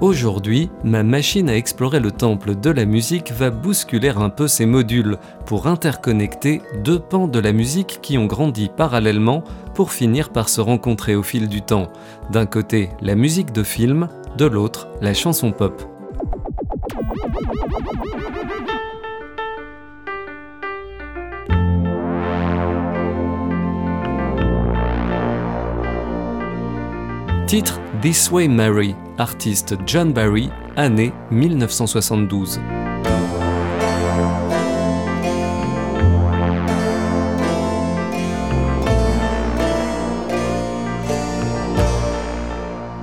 Aujourd'hui, ma machine à explorer le temple de la musique va bousculer un peu ses modules pour interconnecter deux pans de la musique qui ont grandi parallèlement pour finir par se rencontrer au fil du temps. D'un côté, la musique de film, de l'autre, la chanson pop. Titre This Way Mary, artiste John Barry, année 1972.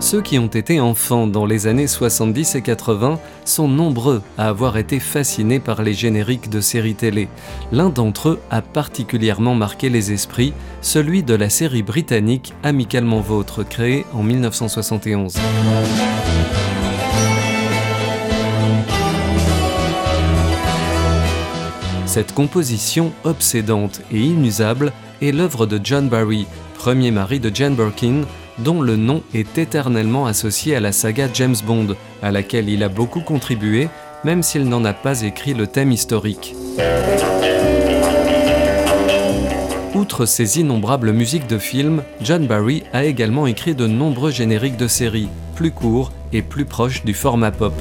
Ceux qui ont été enfants dans les années 70 et 80 sont nombreux à avoir été fascinés par les génériques de séries télé. L'un d'entre eux a particulièrement marqué les esprits, celui de la série britannique Amicalement Vôtre, créée en 1971. Cette composition obsédante et inusable est l'œuvre de John Barry, premier mari de Jane Birkin, dont le nom est éternellement associé à la saga James Bond, à laquelle il a beaucoup contribué, même s'il n'en a pas écrit le thème historique. Outre ses innombrables musiques de films, John Barry a également écrit de nombreux génériques de séries, plus courts et plus proches du format pop.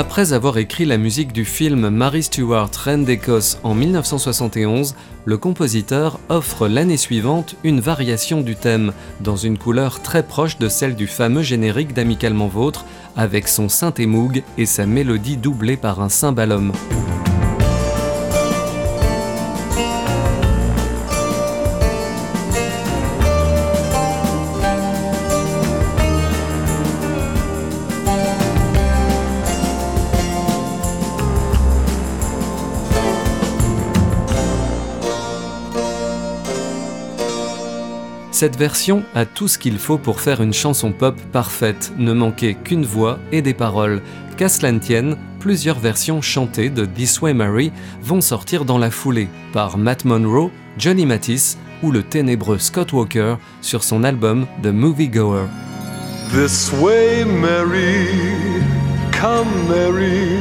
Après avoir écrit la musique du film Mary Stuart Reine d'Écosse en 1971, le compositeur offre l'année suivante une variation du thème, dans une couleur très proche de celle du fameux générique d'Amicalement Vôtre, avec son synthé Moog et sa mélodie doublée par un cymbalum. Cette version a tout ce qu'il faut pour faire une chanson pop parfaite, ne manquait qu'une voix et des paroles. Qu'à cela tienne, plusieurs versions chantées de This Way Mary vont sortir dans la foulée par Matt Monroe, Johnny Mathis ou le ténébreux Scott Walker sur son album The Movie Goer. This way, Mary, come, Mary,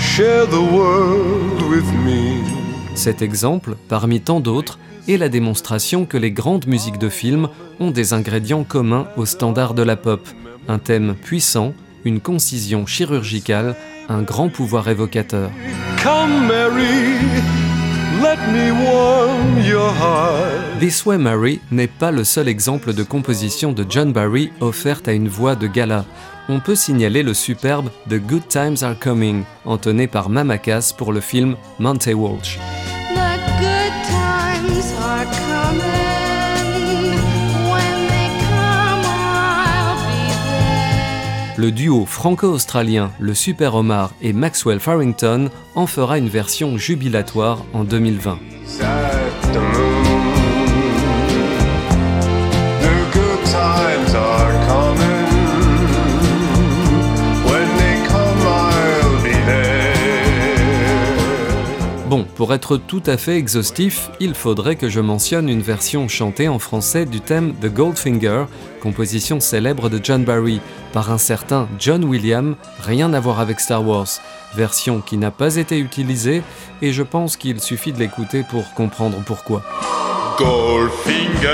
share the world with me. Cet exemple, parmi tant d'autres, et la démonstration que les grandes musiques de film ont des ingrédients communs aux standards de la pop, un thème puissant, une concision chirurgicale, un grand pouvoir évocateur. Come, Mary, let me warm your heart. This Way Mary n'est pas le seul exemple de composition de John Barry offerte à une voix de gala. On peut signaler le superbe The Good Times Are Coming, entonné par Mama Cass pour le film Monte Walsh. The good times are coming. When they come, I'll be there. Le duo franco-australien Le Super Omar et Maxwell Farrington en fera une version jubilatoire en 2020. Pour être tout à fait exhaustif, il faudrait que je mentionne une version chantée en français du thème The Goldfinger, composition célèbre de John Barry, par un certain John Williams, rien à voir avec Star Wars, version qui n'a pas été utilisée, et je pense qu'il suffit de l'écouter pour comprendre pourquoi. Goldfinger.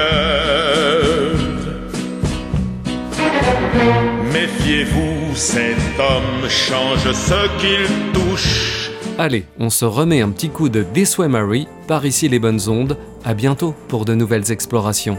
Méfiez-vous, cet homme change ce qu'il touche. Allez, on se remet un petit coup de This Way Mary, par ici les bonnes ondes, à bientôt pour de nouvelles explorations.